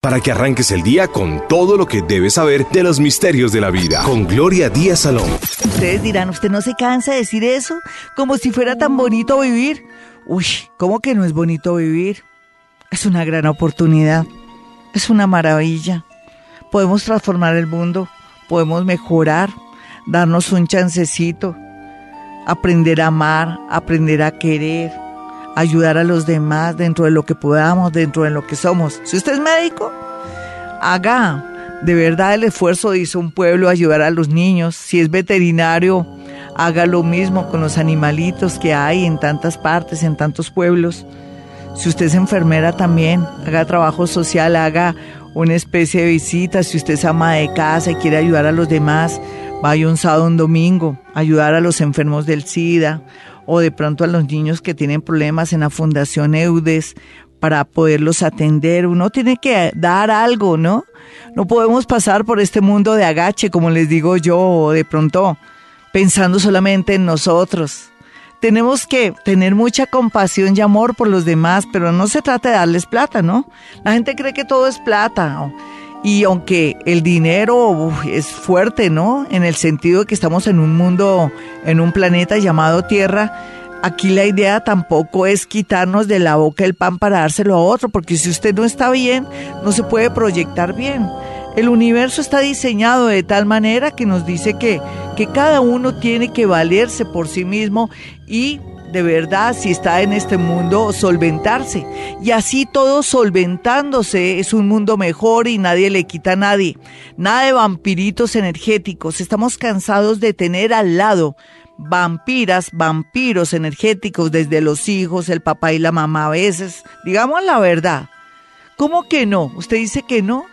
para que arranques el día con todo lo que debes saber de los misterios de la vida. Con Gloria Díaz Salón. Ustedes dirán, ¿usted no se cansa de decir eso? Como si fuera tan bonito vivir. Uy, ¿cómo que no es bonito vivir? Es una gran oportunidad. Es una maravilla. Podemos transformar el mundo. Podemos mejorar. Darnos un chancecito. Aprender a amar. Aprender a querer ayudar a los demás dentro de lo que podamos, dentro de lo que somos. Si usted es médico, haga de verdad el esfuerzo de un pueblo ayudar a los niños. Si es veterinario, haga lo mismo con los animalitos que hay en tantas partes, en tantos pueblos. Si usted es enfermera también, haga trabajo social, haga una especie de visita. Si usted es ama de casa y quiere ayudar a los demás, vaya un sábado, un domingo, ayudar a los enfermos del SIDA o de pronto a los niños que tienen problemas en la Fundación EUDES para poderlos atender. Uno tiene que dar algo, ¿no? No podemos pasar por este mundo de agache, como les digo yo, o de pronto pensando solamente en nosotros. Tenemos que tener mucha compasión y amor por los demás, pero no se trata de darles plata, ¿no? La gente cree que todo es plata. Y aunque el dinero es fuerte, ¿no? En el sentido de que estamos en un mundo, en un planeta llamado Tierra, aquí la idea tampoco es quitarnos de la boca el pan para dárselo a otro, porque si usted no está bien, no se puede proyectar bien. El universo está diseñado de tal manera que nos dice que, que cada uno tiene que valerse por sí mismo y de verdad, si está en este mundo, solventarse. Y así todo solventándose es un mundo mejor y nadie le quita a nadie. Nada de vampiritos energéticos. Estamos cansados de tener al lado vampiras, vampiros energéticos desde los hijos, el papá y la mamá a veces. Digamos la verdad. ¿Cómo que no? ¿Usted dice que no?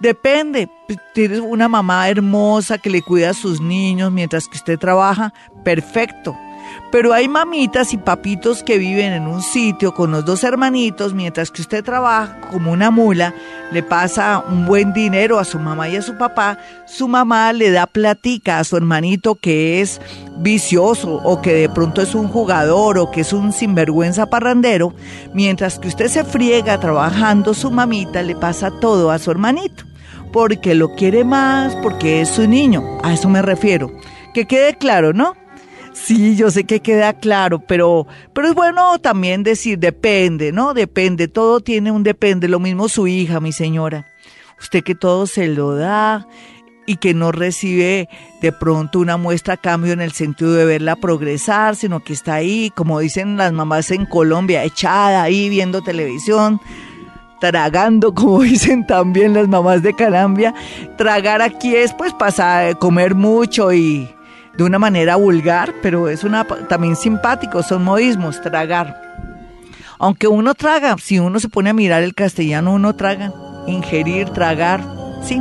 Depende. Tienes una mamá hermosa que le cuida a sus niños mientras que usted trabaja. Perfecto. Pero hay mamitas y papitos que viven en un sitio con los dos hermanitos, mientras que usted trabaja como una mula, le pasa un buen dinero a su mamá y a su papá, su mamá le da platica a su hermanito que es vicioso o que de pronto es un jugador o que es un sinvergüenza parrandero, mientras que usted se friega trabajando, su mamita le pasa todo a su hermanito, porque lo quiere más, porque es su niño, a eso me refiero. Que quede claro, ¿no? Sí, yo sé que queda claro, pero, pero es bueno también decir depende, ¿no? Depende, todo tiene un depende, lo mismo su hija, mi señora. Usted que todo se lo da y que no recibe de pronto una muestra a cambio en el sentido de verla progresar, sino que está ahí, como dicen las mamás en Colombia, echada ahí viendo televisión, tragando, como dicen también las mamás de Calambia. Tragar aquí es pues pasar, comer mucho y de una manera vulgar, pero es una también simpático, son modismos, tragar. Aunque uno traga, si uno se pone a mirar el castellano, uno traga, ingerir, tragar, sí.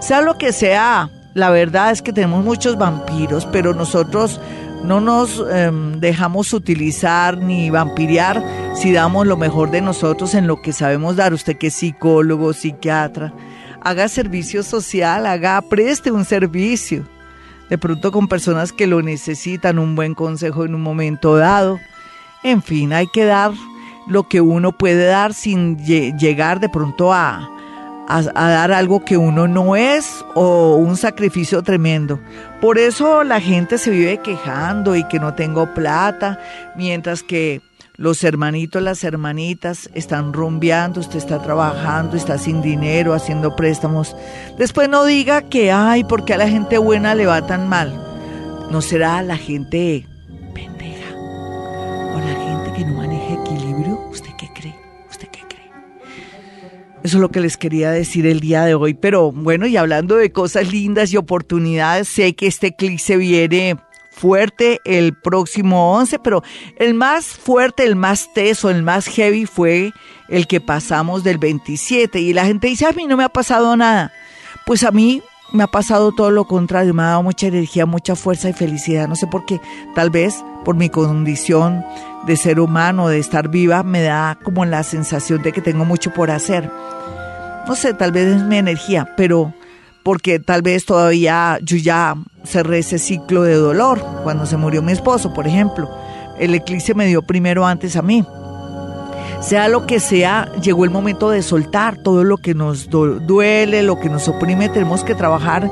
Sea lo que sea, la verdad es que tenemos muchos vampiros, pero nosotros no nos em, dejamos utilizar ni vampiriar si damos lo mejor de nosotros en lo que sabemos dar. Usted que es psicólogo, psiquiatra, haga servicio social, haga, preste un servicio de pronto con personas que lo necesitan, un buen consejo en un momento dado. En fin, hay que dar lo que uno puede dar sin llegar de pronto a, a, dar algo que uno no es o un sacrificio tremendo. Por eso la gente se vive quejando y que no tengo plata, mientras que los hermanitos, las hermanitas están rumbeando, usted está trabajando, está sin dinero, haciendo préstamos. Después no diga que, ay, porque a la gente buena le va tan mal. ¿No será la gente pendeja? ¿O la gente que no maneja equilibrio? ¿Usted qué cree? ¿Usted qué cree? Eso es lo que les quería decir el día de hoy. Pero bueno, y hablando de cosas lindas y oportunidades, sé que este clic se viene fuerte el próximo 11, pero el más fuerte, el más teso, el más heavy fue el que pasamos del 27. Y la gente dice, a mí no me ha pasado nada. Pues a mí me ha pasado todo lo contrario, me ha dado mucha energía, mucha fuerza y felicidad. No sé por qué, tal vez por mi condición de ser humano, de estar viva, me da como la sensación de que tengo mucho por hacer. No sé, tal vez es mi energía, pero porque tal vez todavía yo ya cerré ese ciclo de dolor cuando se murió mi esposo, por ejemplo. El eclipse me dio primero antes a mí. Sea lo que sea, llegó el momento de soltar todo lo que nos duele, lo que nos oprime. Tenemos que trabajar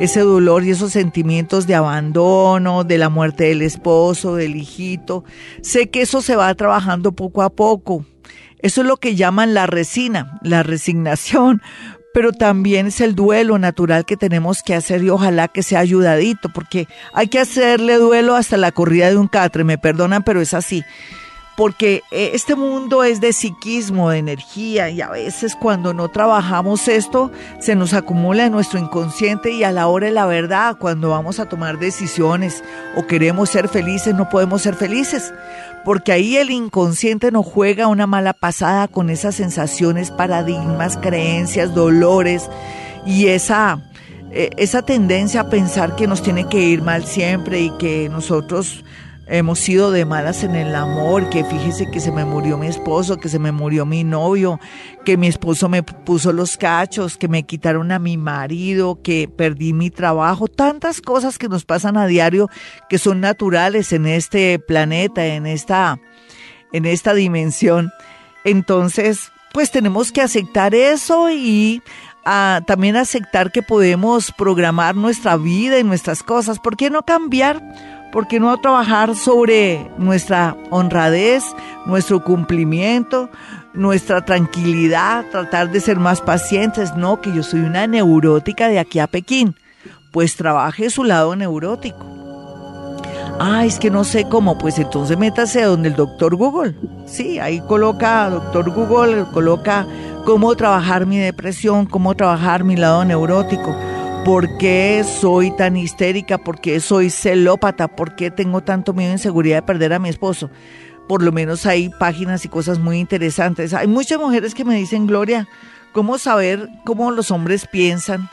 ese dolor y esos sentimientos de abandono, de la muerte del esposo, del hijito. Sé que eso se va trabajando poco a poco. Eso es lo que llaman la resina, la resignación, pero también es el duelo natural que tenemos que hacer y ojalá que sea ayudadito, porque hay que hacerle duelo hasta la corrida de un catre, me perdonan, pero es así porque eh, este mundo es de psiquismo, de energía, y a veces cuando no trabajamos esto, se nos acumula en nuestro inconsciente y a la hora de la verdad, cuando vamos a tomar decisiones o queremos ser felices, no podemos ser felices, porque ahí el inconsciente nos juega una mala pasada con esas sensaciones, paradigmas, creencias, dolores y esa eh, esa tendencia a pensar que nos tiene que ir mal siempre y que nosotros hemos sido de malas en el amor, que fíjese que se me murió mi esposo, que se me murió mi novio, que mi esposo me puso los cachos, que me quitaron a mi marido, que perdí mi trabajo, tantas cosas que nos pasan a diario que son naturales en este planeta, en esta en esta dimensión. Entonces, pues tenemos que aceptar eso y ah, también aceptar que podemos programar nuestra vida y nuestras cosas. ¿Por qué no cambiar? ¿Por qué no trabajar sobre nuestra honradez, nuestro cumplimiento, nuestra tranquilidad, tratar de ser más pacientes? No, que yo soy una neurótica de aquí a Pekín. Pues trabaje su lado neurótico. Ah, es que no sé cómo, pues entonces métase donde el doctor Google. Sí, ahí coloca, doctor Google, coloca cómo trabajar mi depresión, cómo trabajar mi lado neurótico ¿Por qué soy tan histérica? ¿Por qué soy celópata? ¿Por qué tengo tanto miedo e inseguridad de perder a mi esposo? Por lo menos hay páginas y cosas muy interesantes. Hay muchas mujeres que me dicen, Gloria, ¿cómo saber cómo los hombres piensan?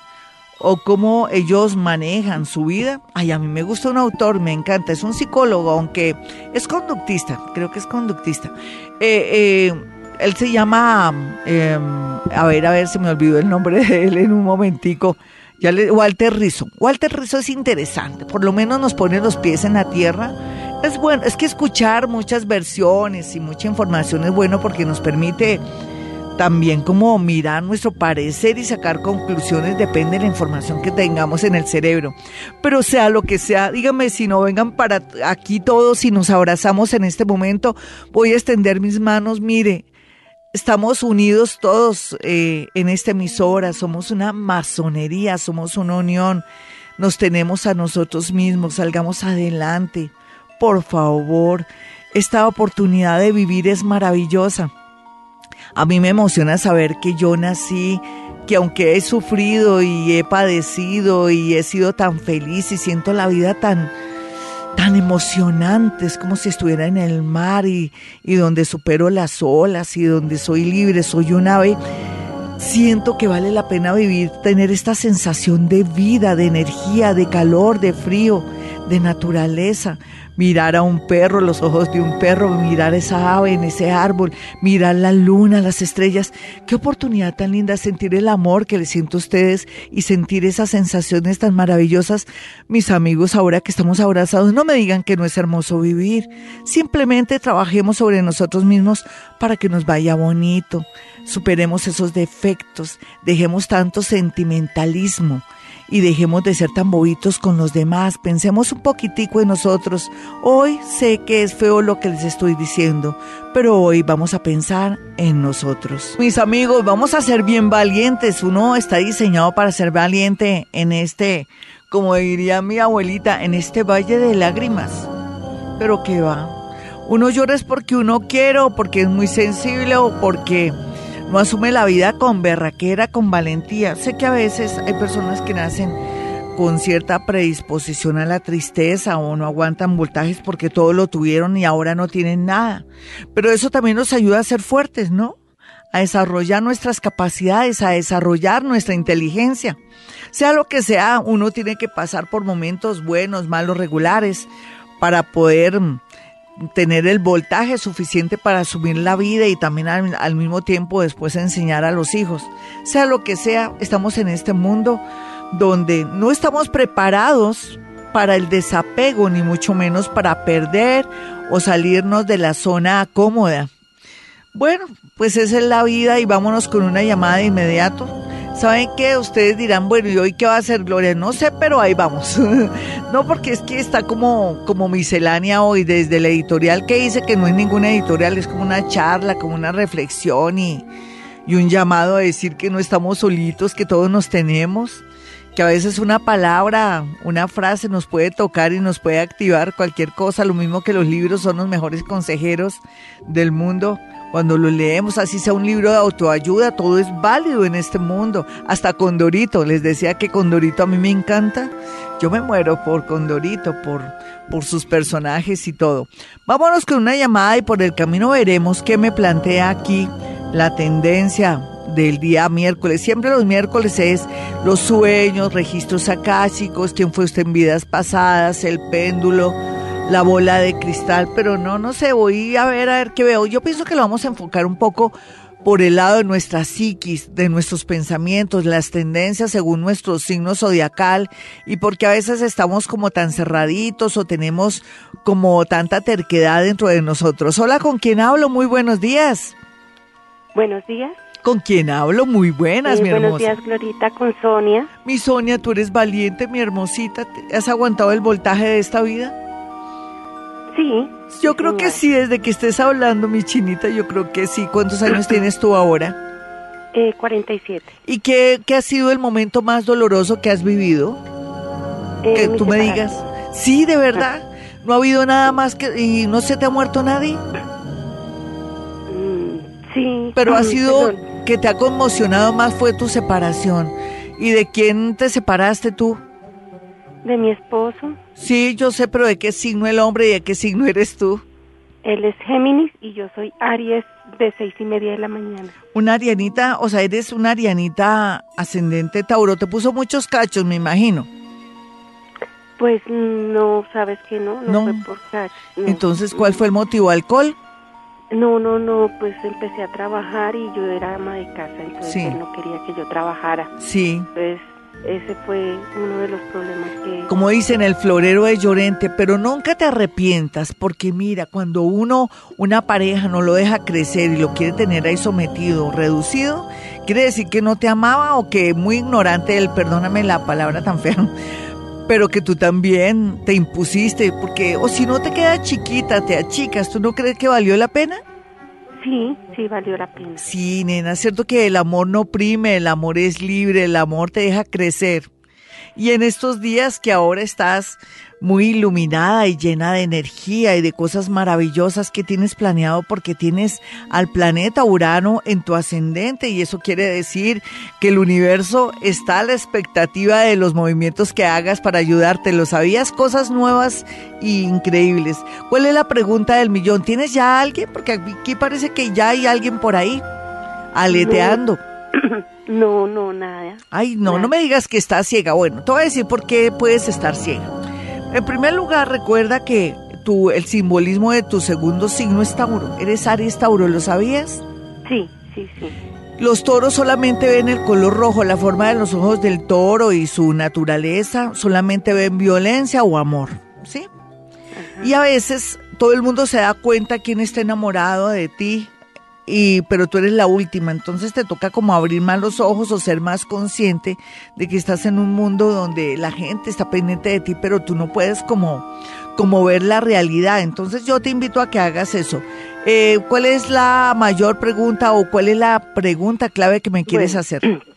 o cómo ellos manejan su vida. Ay, a mí me gusta un autor, me encanta, es un psicólogo, aunque es conductista, creo que es conductista. Eh, eh, él se llama, em, a ver, a ver, se me olvidó el nombre de él en un momentico. Walter Rizzo. Walter Rizzo es interesante, por lo menos nos pone los pies en la tierra. Es bueno, es que escuchar muchas versiones y mucha información es bueno porque nos permite también como mirar nuestro parecer y sacar conclusiones depende de la información que tengamos en el cerebro. Pero sea lo que sea, dígame si no vengan para aquí todos y nos abrazamos en este momento, voy a extender mis manos, mire, Estamos unidos todos eh, en esta emisora, somos una masonería, somos una unión, nos tenemos a nosotros mismos, salgamos adelante. Por favor, esta oportunidad de vivir es maravillosa. A mí me emociona saber que yo nací, que aunque he sufrido y he padecido y he sido tan feliz y siento la vida tan, tan emocionantes, como si estuviera en el mar y, y donde supero las olas y donde soy libre, soy un ave. Siento que vale la pena vivir, tener esta sensación de vida, de energía, de calor, de frío, de naturaleza mirar a un perro, los ojos de un perro, mirar esa ave en ese árbol, mirar la luna, las estrellas. Qué oportunidad tan linda sentir el amor que les siento a ustedes y sentir esas sensaciones tan maravillosas. Mis amigos, ahora que estamos abrazados, no me digan que no es hermoso vivir. Simplemente trabajemos sobre nosotros mismos para que nos vaya bonito. Superemos esos defectos, dejemos tanto sentimentalismo y dejemos de ser tan bobitos con los demás. Pensemos un poquitico en nosotros. Hoy sé que es feo lo que les estoy diciendo, pero hoy vamos a pensar en nosotros. Mis amigos, vamos a ser bien valientes. Uno está diseñado para ser valiente en este, como diría mi abuelita, en este valle de lágrimas. Pero qué va. Uno llora es porque uno quiere o porque es muy sensible o porque no asume la vida con berraquera, con valentía. Sé que a veces hay personas que nacen con cierta predisposición a la tristeza o no aguantan voltajes porque todo lo tuvieron y ahora no tienen nada. Pero eso también nos ayuda a ser fuertes, ¿no? A desarrollar nuestras capacidades, a desarrollar nuestra inteligencia. Sea lo que sea, uno tiene que pasar por momentos buenos, malos, regulares, para poder tener el voltaje suficiente para asumir la vida y también al, mismo tiempo después enseñar a los hijos. Sea lo que sea, estamos en este mundo donde no estamos preparados para el desapego, ni mucho menos para perder o salirnos de la zona cómoda. Bueno, pues esa es la vida y vámonos con una llamada de inmediato. ¿Saben qué? Ustedes dirán, bueno, ¿y hoy qué va a hacer Gloria? No sé, pero ahí vamos. no, porque es que está como, como miscelánea hoy desde la editorial que dice que no es ninguna editorial, es como una charla, como una reflexión y, y un llamado a decir que no estamos solitos, que todos nos tenemos, que a veces una palabra, una frase nos puede tocar y nos puede activar cualquier cosa, lo mismo que los libros son los mejores consejeros del mundo. Cuando lo leemos, así sea un libro de autoayuda, todo es válido en este mundo. Hasta Condorito, les decía que Condorito a mí me encanta. Yo me muero por Condorito, por, por sus personajes y todo. Vámonos con una llamada y por el camino veremos qué me plantea aquí la tendencia del día miércoles. Siempre los miércoles es los sueños, registros akáshicos, quién fue usted en vidas pasadas, el péndulo la bola de cristal, pero no, no sé, voy a ver a ver qué veo. Yo pienso que lo vamos a enfocar un poco por el lado de nuestra psiquis, de nuestros pensamientos, las tendencias según nuestro signo zodiacal y porque a veces estamos como tan cerraditos o tenemos como tanta terquedad dentro de nosotros. Hola, ¿con quién hablo? Muy buenos días. Buenos días. ¿Con quién hablo? Muy buenas, mi hermosa. Buenos días, Glorita, con Sonia. Mi Sonia, tú eres valiente, mi hermosita. ¿Has aguantado el voltaje de esta vida? Sí. Yo creo que sí, desde que estés hablando, mi chinita, yo creo que sí. ¿Cuántos años tienes tú ahora? Eh, 47. ¿Y qué, qué, ha sido el momento más doloroso que has vivido? Eh, que tú me separación. digas. Sí, de verdad. ¿No ha habido nada más que... y no se te ha muerto nadie? Mm, sí. Pero ha Mm, sido perdón. que te ha conmocionado más fue tu separación. ¿Y de quién te separaste tú? De mi esposo. Sí, yo sé, pero ¿de qué signo el hombre y de qué signo eres tú? Él es Géminis y yo soy Aries de seis y media de la mañana. Una arianita, o sea, eres una arianita ascendente Tauro. Te puso muchos cachos, me imagino. Pues no, sabes que no, no, No. fue por cacho, no. Entonces, ¿cuál fue el motivo? ¿Alcohol? No, no, no, pues empecé a trabajar y yo era ama de casa, entonces Sí. él no quería que yo trabajara. Sí. Entonces ese fue uno de los problemas que... Como dicen, el florero de Llorente, pero nunca te arrepientas, porque mira, cuando uno, una pareja no lo deja crecer y lo quiere tener ahí sometido, reducido, quiere decir que no te amaba o que muy ignorante él, perdóname la palabra tan fea, pero que tú también te impusiste, porque, o si no te quedas chiquita, te achicas, ¿tú no crees que valió la pena? Sí, sí, valió la pena. Sí, nena, es cierto que el amor no oprime, el amor es libre, el amor te deja crecer. Y en estos días que ahora estás muy iluminada y llena de energía y de cosas maravillosas que tienes planeado porque tienes al planeta Urano en tu ascendente y eso quiere decir que el universo está a la expectativa de los movimientos que hagas para ayudarte. ¿Lo sabías? Cosas nuevas e increíbles. ¿Cuál es la pregunta del millón? ¿Tienes ya a alguien? Porque aquí parece que ya hay alguien por ahí aleteando. No, no, nada. Ay, no, no me digas que estás ciega. Bueno, te voy a decir por qué puedes estar ciega. En primer lugar, recuerda que tu, el simbolismo de tu segundo signo es Tauro. Eres Aries Tauro, ¿lo sabías? Sí, sí, sí. Los toros solamente ven el color rojo, la forma de los ojos del toro y su naturaleza, solamente ven violencia o amor, ¿sí? Y a veces todo el mundo se da cuenta quién está enamorado de ti, y pero tú eres la última, entonces te toca como abrir más los ojos o ser más consciente de que estás en un mundo donde la gente está pendiente de ti, pero tú no puedes como como ver la realidad. Entonces yo te invito a que hagas eso. Eh, ¿Cuál es la mayor pregunta o cuál es la pregunta clave que me quieres Bueno, hacer?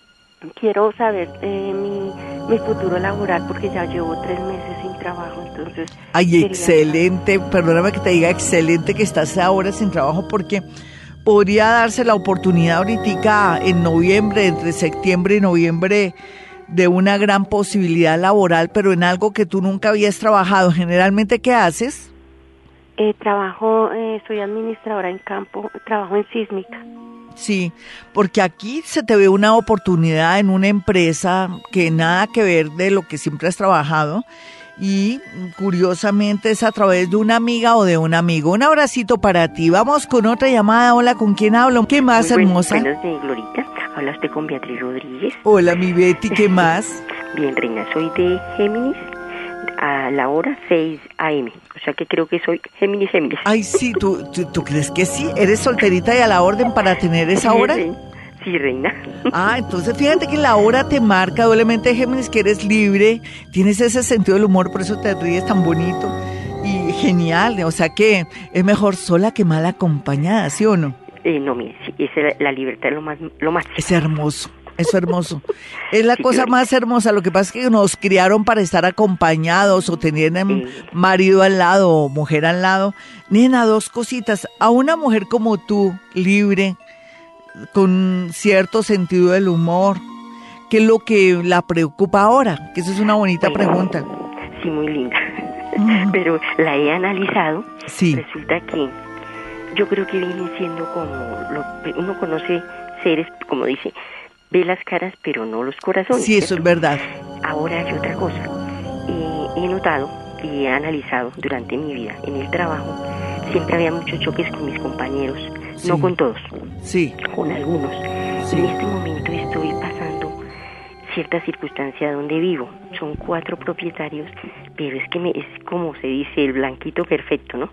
Quiero saber eh, mi, mi futuro laboral porque ya llevo tres meses sin trabajo, entonces... Ay, excelente. Perdóname que te diga excelente que estás ahora sin trabajo porque podría darse la oportunidad ahorita en noviembre, entre septiembre y noviembre, de una gran posibilidad laboral, pero en algo que tú nunca habías trabajado. Generalmente, ¿qué haces? Eh, trabajo, eh, soy administradora en campo, trabajo en sísmica. Sí, porque aquí se te ve una oportunidad en una empresa que nada que ver de lo que siempre has trabajado y curiosamente es a través de una amiga o de un amigo. Un abracito para ti. Vamos con otra llamada. Hola, ¿con quién hablo? ¿Qué más, Muy hermosa? Buenos días, Glorita. Hablaste con Beatriz Rodríguez. Hola, mi Betty, ¿qué más? Bien, reina, soy de Géminis a la hora 6 a.m. O sea que creo que soy Géminis Géminis. Ay, sí, ¿tú, tú, crees que sí? ¿Eres solterita y a la orden para tener esa hora? Sí, reina. Ah, entonces fíjate que la hora te marca doblemente Géminis, que eres libre, tienes ese sentido del humor, por eso te ríes tan bonito y genial. O sea que es mejor sola que mal acompañada, ¿sí o no? Eh, no, mire, sí, la libertad es lo más, lo más. Es hermoso. Es hermoso. Es la cosa más hermosa. Lo que pasa es que nos criaron para estar acompañados o tener marido al lado o mujer al lado. Nena, dos cositas. A una mujer como tú, libre, con cierto sentido del humor, ¿qué es lo que la preocupa ahora? Que esa es una bonita pregunta. Sí, muy linda. Pero la he analizado. Sí. Resulta que yo creo que viene siendo como lo, uno conoce seres, como dice, ve las caras pero no los corazones. Sí, eso es verdad. Ahora hay otra cosa. he notado y he analizado durante mi vida en el trabajo, siempre había muchos choques con mis compañeros, no con todos, sí. con algunos. En este momento estoy pasando cierta circunstancia donde vivo. Son cuatro propietarios, pero es que me, es como se dice, el blanquito perfecto, ¿no?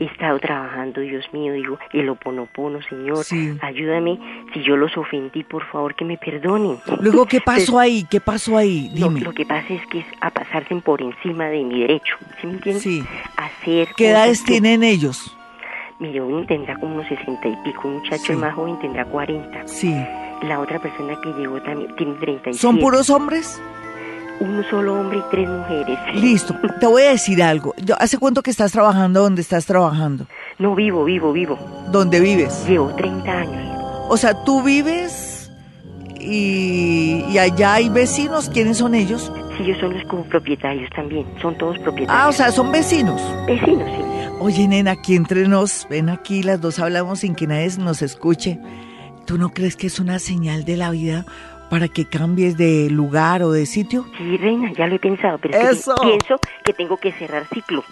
He estado trabajando, Dios mío, digo, el oponopono, Señor, ayúdame, si yo los ofendí, por favor, que me perdonen. Luego, ¿qué pasó ahí? ¿Qué pasó ahí? Dime. Lo, que pasa es que es a pasarse por encima de mi derecho, ¿sí me entiendes? Sí. Hacer ¿Qué edades tienen ellos? Mire, uno tendrá como unos sesenta y pico, un muchacho más joven tendrá cuarenta. Sí la otra persona que llegó también tiene 37. ¿Son puros hombres? Un solo hombre y tres mujeres. Listo, te voy a decir algo. ¿Hace cuánto que estás trabajando donde estás trabajando? No, vivo, vivo, vivo. ¿Dónde vives? Llevo 30 años. O sea, tú vives y, y allá hay vecinos. ¿Quiénes son ellos? Sí, ellos son los propietarios también. Son todos propietarios. Ah, o sea, son vecinos. Vecinos, sí. Oye, nena, aquí entre nos, ven aquí, las dos hablamos sin que nadie nos escuche. ¿Tú no crees que es una señal de la vida para que cambies de lugar o de sitio? Sí, reina, ya lo he pensado, pero pienso que tengo que cerrar ciclo.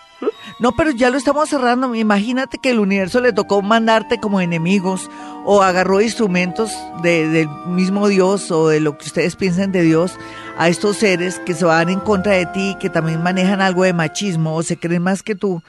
No, pero ya lo estamos cerrando. Imagínate que el universo le tocó mandarte como enemigos o agarró instrumentos del mismo Dios o de lo que ustedes piensen de Dios a estos seres que se van en contra de ti, que también manejan algo de machismo o se creen más que tú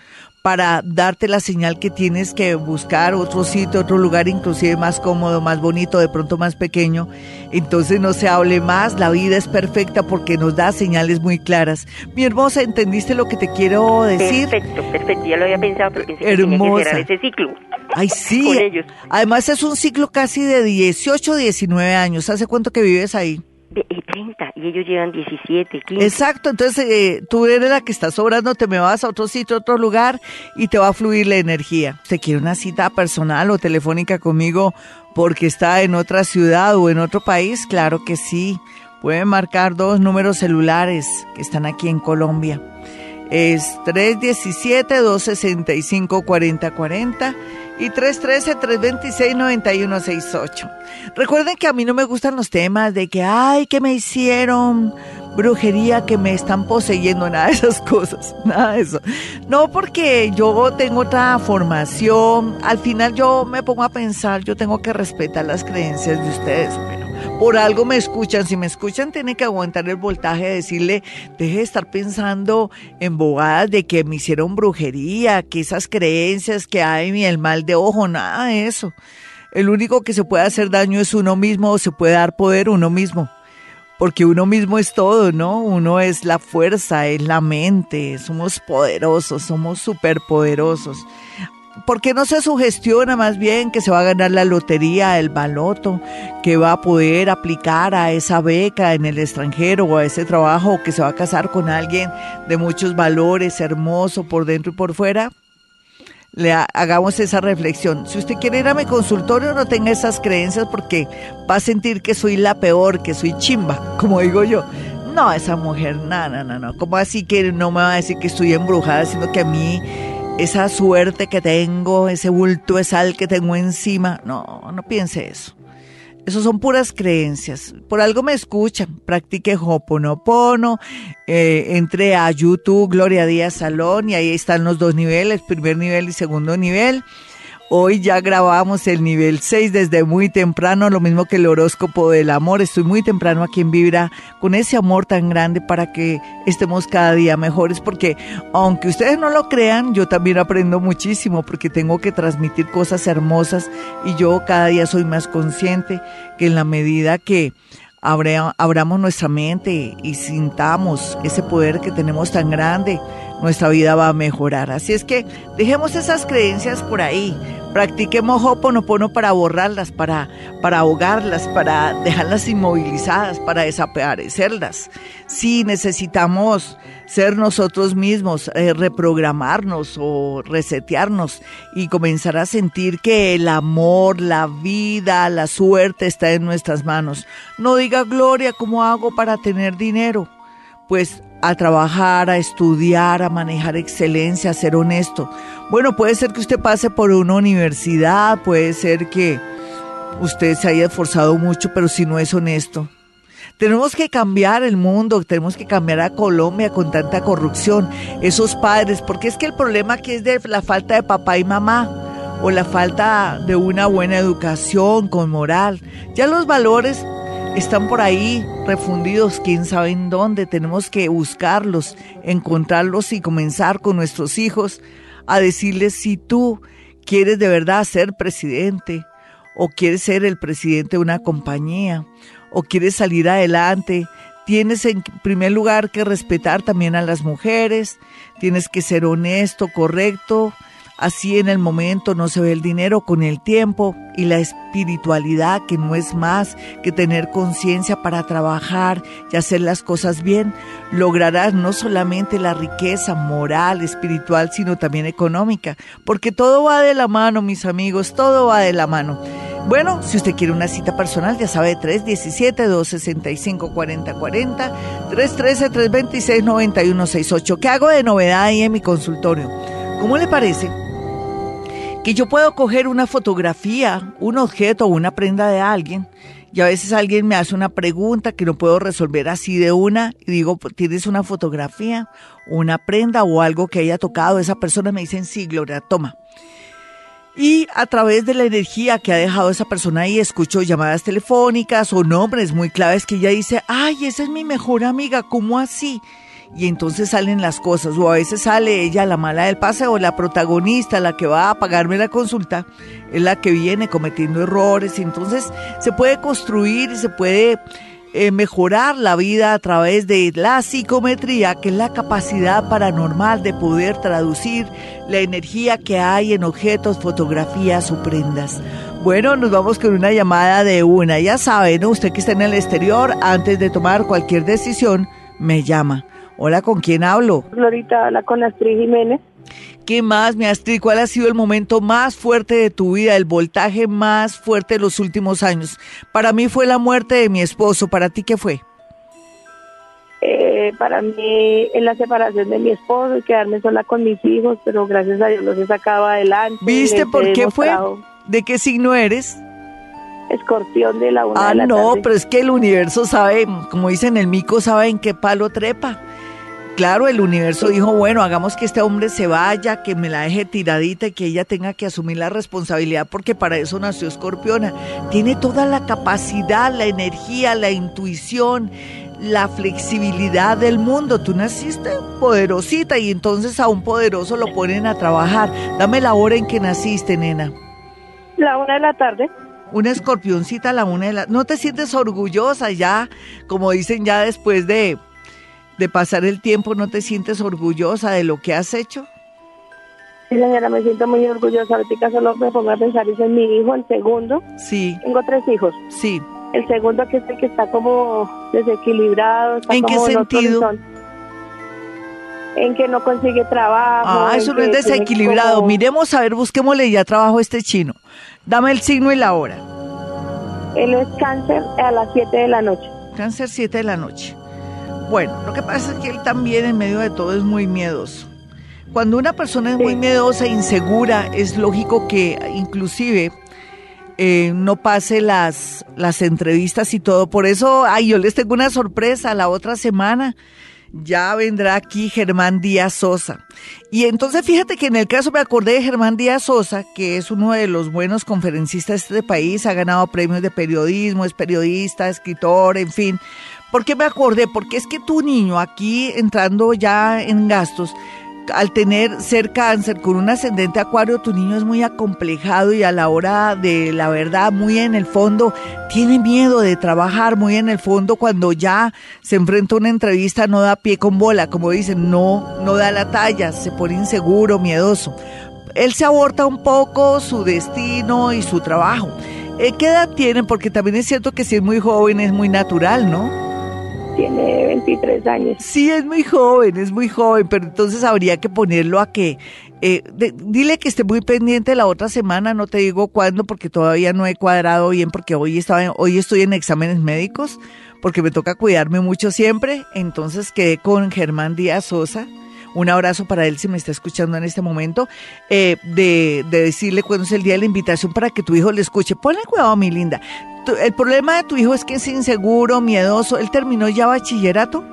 para darte la señal que tienes que buscar otro sitio, otro lugar inclusive más cómodo, más bonito, de pronto más pequeño. Entonces no se hable más, la vida es perfecta porque nos da señales muy claras. Mi hermosa, ¿entendiste lo que te quiero decir? Perfecto, perfecto, ya lo había pensado, pero pensé que tenía que ese ciclo. Ay, sí. Además es un ciclo casi de 18, 19 años. ¿Hace cuánto que vives ahí? 30 y ellos llevan 17, 15. Exacto, entonces eh, tú eres la que está sobrando, te me vas a otro sitio, a otro lugar y te va a fluir la energía. ¿Te quiere una cita personal o telefónica conmigo porque está en otra ciudad o en otro país? Claro que sí. Pueden marcar dos números celulares que están aquí en Colombia. Es 317-265-4040 y 313-326-9168. Recuerden que a mí no me gustan los temas de que, ay, que me hicieron brujería, que me están poseyendo, nada de esas cosas, nada de eso. No, porque yo tengo otra formación, al final yo me pongo a pensar, yo tengo que respetar las creencias de ustedes, pero por algo me escuchan, si me escuchan tienen que aguantar el voltaje, decirle, deje de estar pensando en bobadas de que me hicieron brujería, que esas creencias que hay, el mal de ojo, nada de eso. El único que se puede hacer daño es uno mismo o se puede dar poder uno mismo. Porque uno mismo es todo, ¿no? Uno es la fuerza, es la mente, somos poderosos, somos superpoderosos. ¿Por qué no se sugestiona más bien que se va a ganar la lotería, el baloto, que va a poder aplicar a esa beca en el extranjero o a ese trabajo, o que se va a casar con alguien de muchos valores, hermoso por dentro y por fuera? le hagamos esa reflexión. Si usted quiere ir a mi consultorio, no tenga esas creencias porque va a sentir que soy la peor, que soy chimba, como digo yo. No, esa mujer, no, no, no, no. ¿Cómo así que no me va a decir que estoy embrujada, sino que a mí esa suerte que tengo, ese bulto de sal que tengo encima? No, no piense eso. Eso son puras creencias. Por algo me escuchan. Practique Hoponopono. Eh, entre a YouTube, Gloria Díaz Salón, y ahí están los dos niveles, primer nivel y segundo nivel. Hoy ya grabamos el nivel 6 desde muy temprano, lo mismo que el horóscopo del amor. Estoy muy temprano aquí en Vibra con ese amor tan grande para que estemos cada día mejores, porque aunque ustedes no lo crean, yo también aprendo muchísimo porque tengo que transmitir cosas hermosas y yo cada día soy más consciente que en la medida que abramos nuestra mente y sintamos ese poder que tenemos tan grande, nuestra vida va a mejorar. Así es que dejemos esas creencias por ahí. Practiquemos Hoponopono para borrarlas, para, para ahogarlas, para dejarlas inmovilizadas, para desaparecerlas. Si necesitamos ser nosotros mismos, eh, reprogramarnos o resetearnos y comenzar a sentir que el amor, la vida, la suerte está en nuestras manos. No diga, Gloria, ¿cómo hago para tener dinero? Pues a trabajar, a estudiar, a manejar excelencia, a ser honesto. Bueno, puede ser que usted pase por una universidad, puede ser que usted se haya esforzado mucho, pero si no es honesto. Tenemos que cambiar el mundo, tenemos que cambiar a Colombia con tanta corrupción, esos padres, porque es que el problema aquí es de la falta de papá y mamá o la falta de una buena educación con moral. Ya los valores están por ahí refundidos, quién sabe en dónde. Tenemos que buscarlos, encontrarlos y comenzar con nuestros hijos a decirles si tú quieres de verdad ser presidente o quieres ser el presidente de una compañía o quieres salir adelante. Tienes en primer lugar que respetar también a las mujeres, tienes que ser honesto, correcto, Así en el momento no se ve el dinero con el tiempo y la espiritualidad que no es más que tener conciencia para trabajar y hacer las cosas bien, lograrás no solamente la riqueza moral, espiritual, sino también económica, porque todo va de la mano, mis amigos, todo va de la mano. Bueno, si usted quiere una cita personal, ya sabe, 317-265-4040, 313-326-9168. ¿Qué hago de novedad ahí en mi consultorio? ¿Cómo le parece? Que yo puedo coger una fotografía, un objeto o una prenda de alguien y a veces alguien me hace una pregunta que no puedo resolver así de una y digo, ¿tienes una fotografía, una prenda o algo que haya tocado? Esa persona me dice, sí, Gloria, toma. Y a través de la energía que ha dejado esa persona ahí, escucho llamadas telefónicas o nombres muy claves que ella dice, ay, esa es mi mejor amiga, ¿cómo así? Y entonces salen las cosas, o a veces sale ella la mala del pase o la protagonista, la que va a pagarme la consulta, es la que viene cometiendo errores, y entonces se puede construir y se puede eh, mejorar la vida a través de la psicometría, que es la capacidad paranormal de poder traducir la energía que hay en objetos, fotografías o prendas. Bueno, nos vamos con una llamada de una. Ya saben, usted que está en el exterior, antes de tomar cualquier decisión, me llama. Hola, ¿con quién hablo? Florita, habla con Astrid Jiménez. ¿Qué más, mi Astrid? ¿Cuál ha sido el momento más fuerte de tu vida, el voltaje más fuerte de los últimos años? Para mí fue la muerte de mi esposo. ¿Para ti qué fue? Eh, para mí es la separación de mi esposo y quedarme sola con mis hijos, pero gracias a Dios los he sacado adelante. ¿Viste por qué fue? ¿De qué signo eres? Escorpión de la una Ah, no, pero es que el universo sabe, como dicen, el mico sabe en qué palo trepa. Claro, el universo dijo, bueno, hagamos que este hombre se vaya, que me la deje tiradita y que ella tenga que asumir la responsabilidad porque para eso nació Escorpiona. Tiene toda la capacidad, la energía, la intuición, la flexibilidad del mundo. Tú naciste poderosita y entonces a un poderoso lo ponen a trabajar. Dame la hora en que naciste, nena. La una de la tarde. Una escorpioncita a la una de la... ¿No te sientes orgullosa ya, como dicen ya después de de pasar el tiempo, ¿no te sientes orgullosa de lo que has hecho? Sí, señora, me siento muy orgullosa. Ahorita solo me pongo a pensar, ese es mi hijo, el segundo. Sí. Tengo tres hijos. Sí. El segundo que es el que está como desequilibrado. ¿En qué sentido? En que no consigue trabajo. Ah, eso no es desequilibrado. Miremos a ver, busquémosle ya trabajo a este chino. Dame el signo y la hora. Él es cáncer a las 7 de la noche. Cáncer 7 de la noche. Bueno, lo que pasa es que él también en medio de todo es muy miedoso. Cuando una persona es muy miedosa, e insegura, es lógico que inclusive eh, no pase las, las entrevistas y todo. Por eso, ay, yo les tengo una sorpresa la otra semana. ya vendrá aquí Germán Díaz Sosa. Y entonces fíjate que en el caso me acordé de Germán Díaz Sosa, que es uno de los buenos conferencistas de este país, ha ganado premios de periodismo, es periodista, escritor, en fin. ¿Por qué me acordé? Porque es que tu niño aquí entrando ya en gastos, al tener ser cáncer con un ascendente acuario, tu niño es muy acomplejado y a la hora de la verdad, muy en el fondo, tiene miedo de trabajar, muy en el fondo, cuando ya se enfrenta a una entrevista, no da pie con bola, como dicen, no, no da la talla, se pone inseguro, miedoso. Él se aborta un poco su destino y su trabajo. Eh, ¿Qué edad tiene? Porque también es cierto que si es muy joven es muy natural, ¿no? Tiene 23 años. Sí, es muy joven, es muy joven, pero entonces habría que ponerlo a que, eh, dile que esté muy pendiente la otra semana, no te digo cuándo porque todavía no he cuadrado bien porque hoy, estaba, hoy estoy en exámenes médicos porque me toca cuidarme mucho siempre, entonces quedé con Germán Díaz Sosa un abrazo para él si me está escuchando en este momento, eh, de, de, decirle cuándo es el día de la invitación para que tu hijo le escuche. Ponle cuidado, mi linda. el problema de tu hijo es que es inseguro, miedoso. ¿Él terminó ya bachillerato?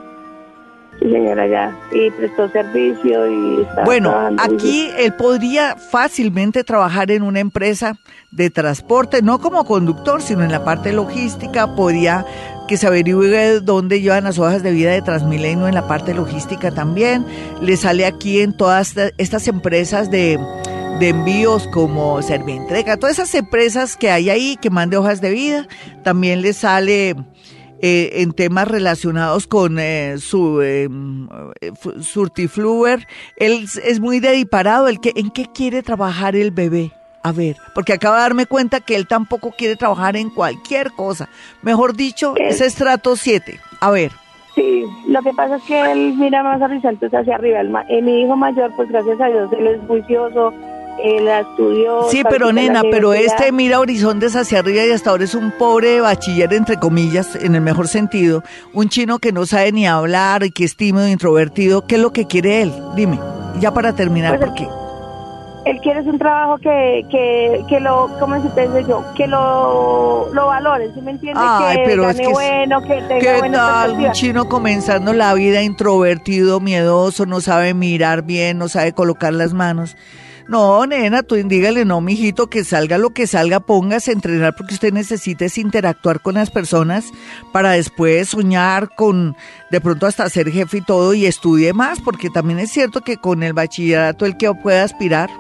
Sí, señora, ya. Y prestó servicio y está Bueno, aquí él podría fácilmente trabajar en una empresa de transporte, no como conductor, sino en la parte logística. Podría que se averigüe dónde llevan las hojas de vida de Transmilenio en la parte logística también. Le sale aquí en todas estas empresas de, envíos como Servientrega, todas esas empresas que hay ahí que mande hojas de vida. También le sale eh, en temas relacionados con eh, su eh, surtifluer. Él es muy dediparado. El que, ¿En qué quiere trabajar el bebé? A ver, porque acaba de darme cuenta que él tampoco quiere trabajar en cualquier cosa. Mejor dicho, es estrato 7. A ver. Sí, lo que pasa es que él mira más horizontes hacia arriba. El eh, mi hijo mayor, pues gracias a Dios, él es juicioso, él estudió. Sí, pero nena, pero este mira horizontes hacia arriba y hasta ahora es un pobre bachiller, entre comillas, en el mejor sentido. Un chino que no sabe ni hablar y que es tímido, introvertido. ¿Qué es lo que quiere él? Dime, ya para terminar, pues ¿por qué? Él quiere un trabajo que, que, que lo, ¿cómo se dice yo? Que lo, lo valore, ¿sí me entiendes? que pero gane bueno, que tenga ¿qué tal? Un chino comenzando la vida introvertido, miedoso, no sabe mirar bien, no sabe colocar las manos. No, nena, tú dígale, no, mijito, que salga lo que salga, póngase a entrenar porque usted necesita es interactuar con las personas para después soñar con, de pronto hasta ser jefe y todo y estudie más, porque también es cierto que con el bachillerato el que puede aspirar.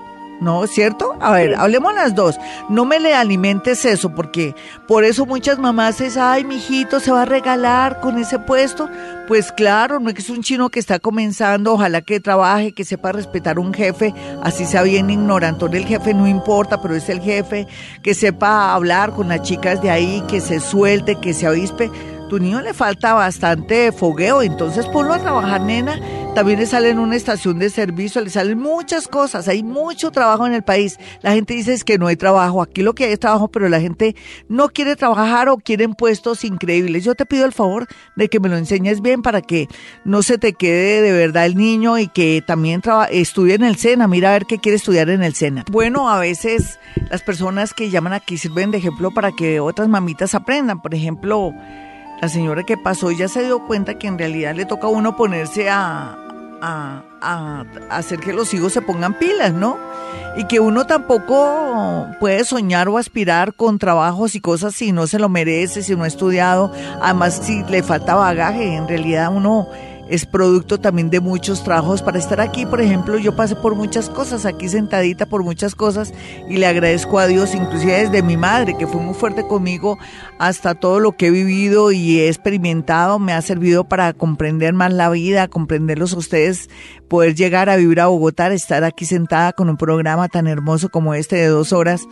¿No? ¿Cierto? A ver, hablemos las dos. No me le alimentes eso, porque por eso muchas mamás dicen, ay, mijito, se va a regalar con ese puesto. Pues claro, no es que es un chino que está comenzando, ojalá que trabaje, que sepa respetar un jefe, así sea bien ignorante el jefe, no importa, pero es el jefe, que sepa hablar con las chicas de ahí, que se suelte, que se avispe tu niño le falta bastante fogueo, entonces ponlo a trabajar, nena. También le sale en una estación de servicio, le salen muchas cosas, hay mucho trabajo en el país. La gente dice es que no hay trabajo, aquí lo que hay es trabajo, pero la gente no quiere trabajar o quieren puestos increíbles. Yo te pido el favor de que me lo enseñes bien para que no se te quede de verdad el niño y que también estudie en el SENA, mira a ver qué quiere estudiar en el SENA. Bueno, a veces las personas que llaman aquí sirven de ejemplo para que otras mamitas aprendan, por ejemplo, la señora que pasó ya se dio cuenta que en realidad le toca a uno ponerse a, a, hacer que los hijos se pongan pilas, ¿no? Y que uno tampoco puede soñar o aspirar con trabajos y cosas si no se lo merece, si no ha estudiado, además si le falta bagaje, en realidad uno es producto también de muchos trabajos. Para estar aquí, por ejemplo, yo pasé por muchas cosas, aquí sentadita por muchas cosas y le agradezco a Dios, inclusive desde mi madre, que fue muy fuerte conmigo, hasta todo lo que he vivido y he experimentado, me ha servido para comprender más la vida, comprenderlos a ustedes, poder llegar a vivir a Bogotá, estar aquí sentada con un programa tan hermoso como este de dos horas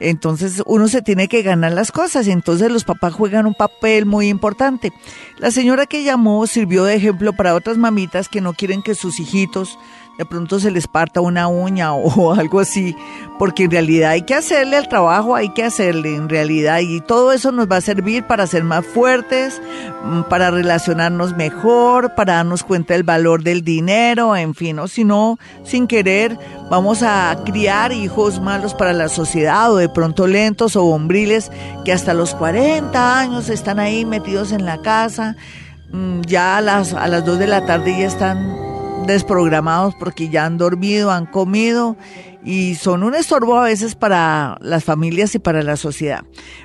entonces uno se tiene que ganar las cosas, entonces los papás juegan un papel muy importante. La señora que llamó sirvió de ejemplo para otras mamitas que no quieren que sus hijitos de pronto se les parta una uña o algo así, porque en realidad hay que hacerle al trabajo, hay que hacerle en realidad y todo eso nos va a servir para ser más fuertes, mm, para relacionarnos mejor, para darnos cuenta del valor del dinero, en fin, o si no, sin querer vamos a criar hijos malos para la sociedad o de pronto lentos o bombriles que hasta los 40 años están ahí metidos en la casa mm, ya a las, a las 2 de la tarde ya están desprogramados porque ya han dormido, han comido y son un estorbo a veces para las familias y para la sociedad.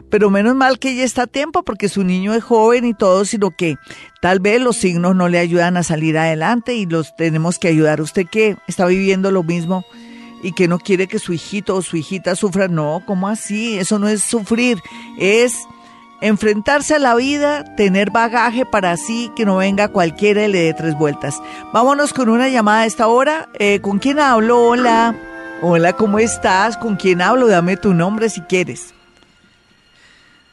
Pero menos mal que ella está a tiempo porque su niño es joven y todo, sino que tal vez los signos no le ayudan a salir adelante y los tenemos que ayudar. Usted que está viviendo lo mismo y que no quiere que su hijito o su hijita sufra, no, ¿cómo así? Eso no es sufrir, es enfrentarse a la vida, tener bagaje para así que no venga cualquiera y le dé tres vueltas. Vámonos con una llamada a esta hora. Eh, ¿Con quién hablo? Hola. Hola, ¿cómo estás? ¿Con quién hablo? Dame tu nombre si quieres.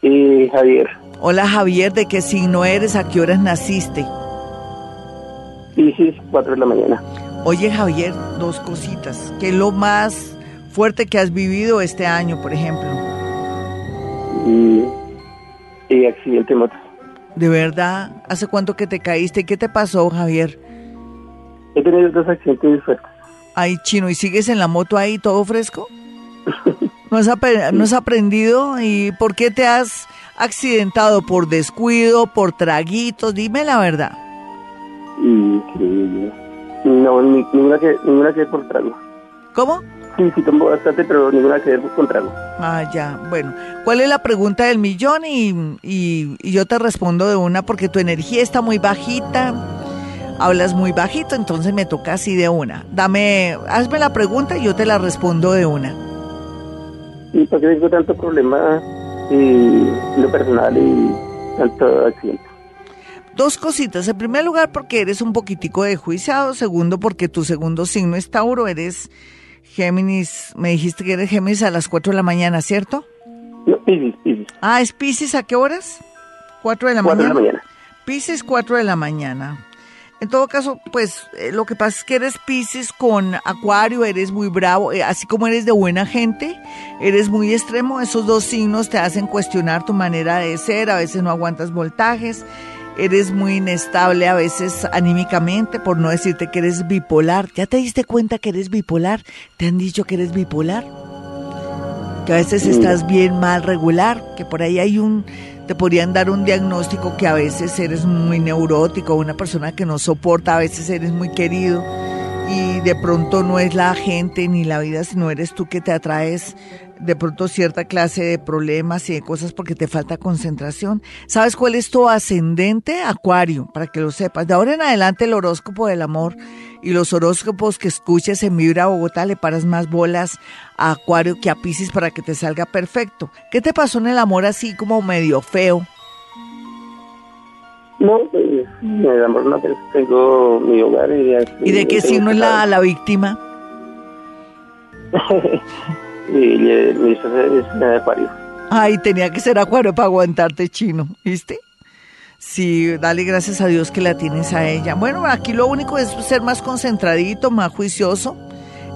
Eh, Javier. Hola Javier, ¿de qué signo eres? ¿A qué horas naciste? Pisces, 4 de la mañana. Oye Javier, dos cositas. ¿Qué es lo más fuerte que has vivido este año, por ejemplo? Y, accidente moto. ¿De verdad? ¿Hace cuánto que te caíste? ¿Qué te pasó, Javier? He tenido dos accidentes fuertes. Ay, chino, ¿y sigues en la moto ahí todo fresco? ¿No has, ¿No has aprendido? ¿Y por qué te has accidentado? ¿Por descuido? ¿Por traguitos? Dime la verdad. Increíble. No, ninguna que, ninguna que por trago. ¿Cómo? Sí, sí tomo bastante, pero ninguna que ver con trago. Ah, ya. Bueno, ¿cuál es la pregunta del millón? Y, y, y yo te respondo de una porque tu energía está muy bajita hablas muy bajito, entonces me toca así de una. Dame, hazme la pregunta y yo te la respondo de una. ¿Y por qué tengo tanto problema y lo personal y tanto accidente? Dos cositas. En primer lugar, porque eres un poquitico de juiciado. Segundo, porque tu segundo signo es Tauro. Eres Géminis. Me dijiste que eres Géminis a las 4 de la mañana, ¿cierto? No, Pisces, Pisces. Ah, ¿es Pisces a qué horas? 4 de la 4 mañana. de la mañana. Pisces, 4 de la mañana. En todo caso, pues eh, lo que pasa es que eres Pisces con Acuario, eres muy bravo, eh, así como eres de buena gente, eres muy extremo, esos dos signos te hacen cuestionar tu manera de ser, a veces no aguantas voltajes, eres muy inestable a veces anímicamente, por no decirte que eres bipolar. ¿Ya te diste cuenta que eres bipolar? ¿Te han dicho que eres bipolar? Que a veces estás bien, mal, regular, que por ahí hay un te podrían dar un diagnóstico que a veces eres muy neurótico, una persona que no soporta, a veces eres muy querido y de pronto no es la gente ni la vida, sino eres tú que te atraes de pronto cierta clase de problemas y de cosas porque te falta concentración. ¿Sabes cuál es tu ascendente? Acuario, para que lo sepas. De ahora en adelante el horóscopo del amor y los horóscopos que escuches en Vibra Bogotá le paras más bolas a Acuario que a Pisces para que te salga perfecto. ¿Qué te pasó en el amor así como medio feo? No, pues, el amor no, pues, tengo mi hogar y... ¿Y de qué signo es la, la víctima? y mi es de acuario. Ay, tenía que ser acuario para aguantarte chino, ¿viste? Sí, dale gracias a Dios que la tienes a ella. Bueno, aquí lo único es ser más concentradito, más juicioso,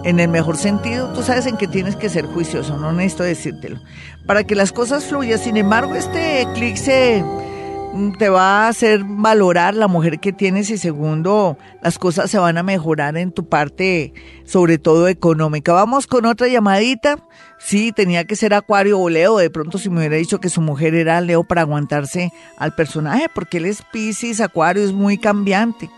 en el mejor sentido. Tú sabes en qué tienes que ser juicioso, no necesito decírtelo. Para que las cosas fluyan. Sin embargo, este eclipse te va a hacer valorar la mujer que tienes y segundo, las cosas se van a mejorar en tu parte, sobre todo económica. Vamos con otra llamadita. Sí, tenía que ser Acuario o Leo. De pronto si me hubiera dicho que su mujer era Leo para aguantarse al personaje, porque él es Pisces, Acuario es muy cambiante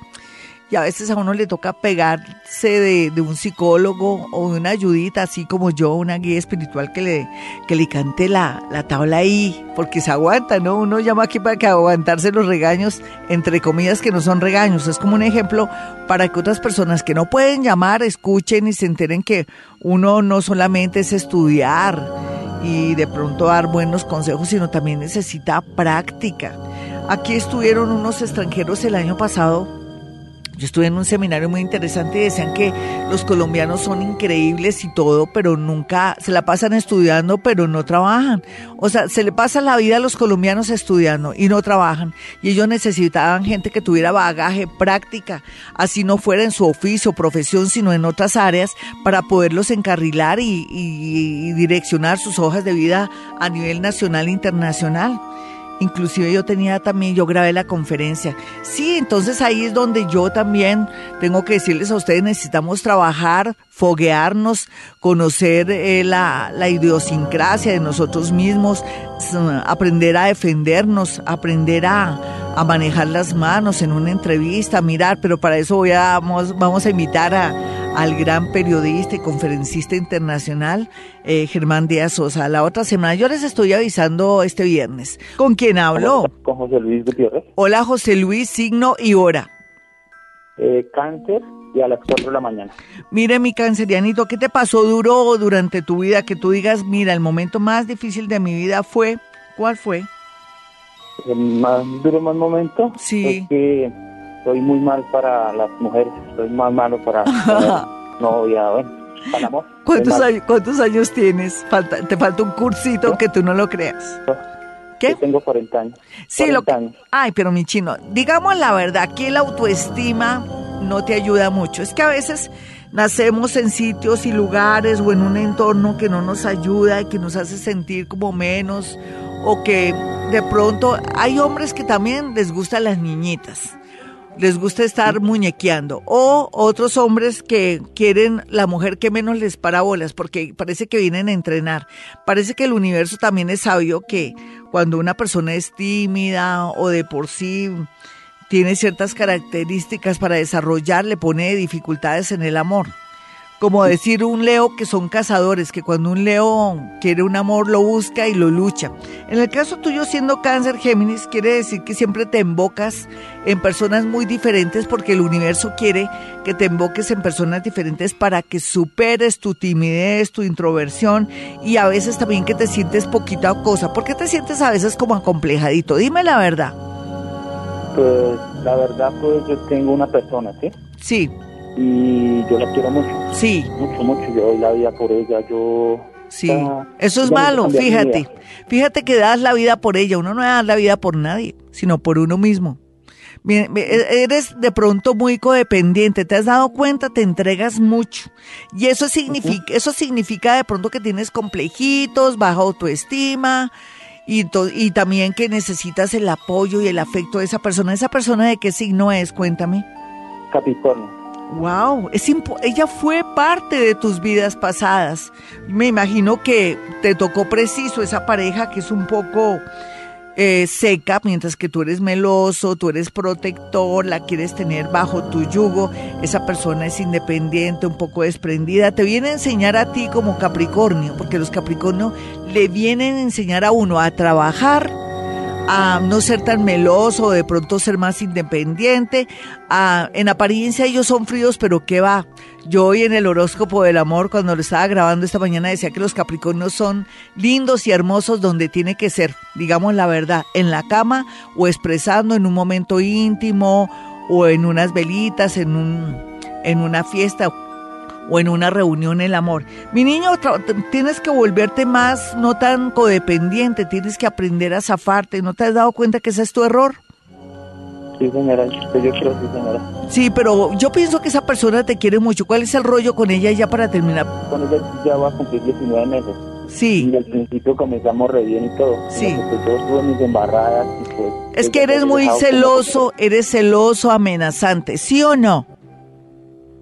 y a veces a uno le toca pegarse de, un psicólogo o de una ayudita, así como yo, una guía espiritual que le, que le cante la, la tabla ahí, porque se aguanta, ¿no? Uno llama aquí para que aguantarse los regaños, entre comillas que no son regaños, es como un ejemplo para que otras personas que no pueden llamar escuchen y se enteren que uno no solamente es estudiar y de pronto dar buenos consejos, sino también necesita práctica. Aquí estuvieron unos extranjeros el año pasado yo estuve en un seminario muy interesante y decían que los colombianos son increíbles y todo, pero nunca se la pasan estudiando, pero no trabajan. O sea, se le pasa la vida a los colombianos estudiando y no trabajan. Y ellos necesitaban gente que tuviera bagaje, práctica, así no fuera en su oficio, profesión, sino en otras áreas, para poderlos encarrilar y, y direccionar sus hojas de vida a nivel nacional e internacional. Inclusive yo tenía también, yo grabé la conferencia. Sí, entonces ahí es donde yo también tengo que decirles a ustedes, necesitamos trabajar, foguearnos, conocer eh, la, la idiosincrasia de nosotros mismos, aprender a defendernos, aprender a, a manejar las manos en una entrevista, a mirar, pero para eso voy a, vamos, vamos a invitar a, al gran periodista y conferencista internacional eh, Germán Díaz Sosa. La otra semana yo les estoy avisando este viernes. ¿Con quién hablo? Con José Luis Gutiérrez. Hola José Luis, signo y hora. Eh, cáncer y a las 4 de la mañana. Mire mi cancerianito, ¿qué te pasó duro durante tu vida? Que tú digas, mira, el momento más difícil de mi vida fue, ¿cuál fue? el más duro más momento sí. es que soy muy mal para las mujeres, soy más malo para novia, bueno, para amor. ¿Cuántos, años, ¿Cuántos años tienes? Falta, te falta un cursito que tú no lo creas. ¿Qué? Yo tengo 40 años. Sí, lo Ay, pero mi chino, digamos la verdad, aquí la autoestima no te ayuda mucho. Es que a veces nacemos en sitios y lugares o en un entorno que no nos ayuda y que nos hace sentir como menos o que de pronto hay hombres que también les gustan las niñitas, les gusta estar muñequeando, o otros hombres que quieren la mujer que menos les para bolas, porque parece que vienen a entrenar. Parece que el universo también es sabio que cuando una persona es tímida o de por sí tiene ciertas características para desarrollar, le pone dificultades en el amor como decir un leo que son cazadores, que cuando un leo quiere un amor lo busca y lo lucha. En el caso tuyo siendo cáncer Géminis, quiere decir que siempre te embocas en personas muy diferentes porque el universo quiere que te emboques en personas diferentes para que superes tu timidez, tu introversión y a veces también que te sientes poquita cosa. ¿Por qué te sientes a veces como acomplejadito? Dime la verdad. Pues la verdad pues yo tengo una persona, ¿sí? Sí y yo la quiero mucho. Sí. Mucho, mucho. Yo doy la vida por ella. Yo. Sí. Eso es malo, fíjate. Fíjate que das la vida por ella. Uno no da la vida por nadie, sino por uno mismo. E, eres de pronto muy codependiente, te has dado cuenta, te entregas mucho. Y eso significa, eso significa de pronto que tienes complejitos, baja autoestima y, y también que necesitas el apoyo y el afecto de esa persona. ¿Esa persona de qué signo es? Cuéntame. Capricornio. Wow, es ella fue parte de tus vidas pasadas. Me imagino que te tocó preciso esa pareja que es un poco eh, seca, mientras que tú eres meloso, tú eres protector, la quieres tener bajo tu yugo. Esa persona es independiente, un poco desprendida. Te viene a enseñar a ti como Capricornio, porque los Capricornio le vienen a enseñar a uno a trabajar a no ser tan meloso, de pronto ser más independiente. en apariencia ellos son fríos, pero ¿qué va? Yo hoy en el horóscopo del amor, cuando lo estaba grabando esta mañana, decía que los Capricornios son lindos y hermosos donde tiene que ser, digamos la verdad, en la cama o expresando en un momento íntimo o en unas velitas, en, un, en una fiesta o en una reunión el amor. Mi niño, tienes que volverte más, no tan codependiente, tienes que aprender a zafarte. ¿No te has dado cuenta que ese es tu error? Sí, señora, yo creo sí, señora. Sí, pero yo pienso que esa persona te quiere mucho. ¿Cuál es el rollo con ella ya para terminar? Con ella ya va a cumplir 19 meses. Sí. Y al principio comenzamos re bien y todo. Sí. Yo tuve mis embarradas y pues... Es que eres muy celoso, eres celoso, amenazante, ¿sí o no?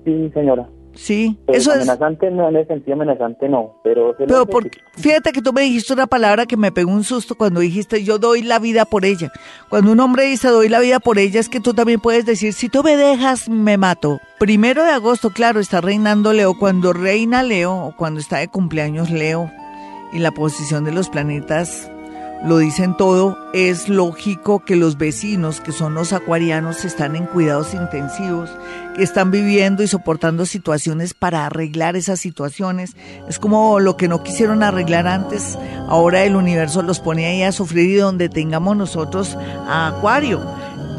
Sí, señora. Sí, eso amenazante no en el sentido amenazante no, pero... Pero fíjate que tú me dijiste una palabra que me pegó un susto cuando dijiste yo doy la vida por ella. Cuando un hombre dice doy la vida por ella es que tú también puedes decir si tú me dejas me mato. Primero de agosto, claro, está reinando Leo. Cuando reina Leo o cuando está de cumpleaños Leo y la posición de los planetas lo dicen todo, es lógico que los vecinos, que son los acuarianos, están en cuidados intensivos, que están viviendo y soportando situaciones para arreglar esas situaciones. Es como lo que no quisieron arreglar antes, ahora el universo los pone ahí a sufrir y donde tengamos nosotros a Acuario.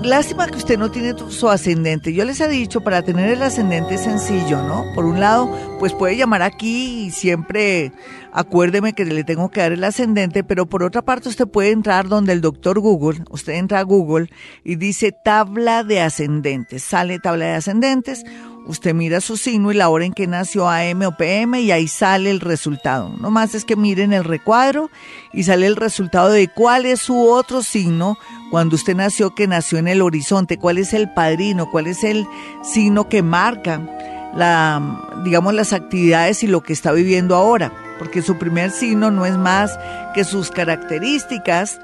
Lástima que usted no tiene su ascendente. Yo les he dicho, para tener el ascendente es sencillo, ¿no? Por un lado, pues puede llamar aquí y siempre acuérdeme que le tengo que dar el ascendente, pero por otra parte usted puede entrar donde el doctor Google, usted entra a Google y dice tabla de ascendentes, sale tabla de ascendentes, usted mira su signo y la hora en que nació AM o PM y ahí sale el resultado. No más es que miren el recuadro y sale el resultado de cuál es su otro signo cuando usted nació, que nació en el horizonte, cuál es el padrino, cuál es el signo que marca la, digamos, las actividades y lo que está viviendo ahora, porque su primer signo no es más que sus características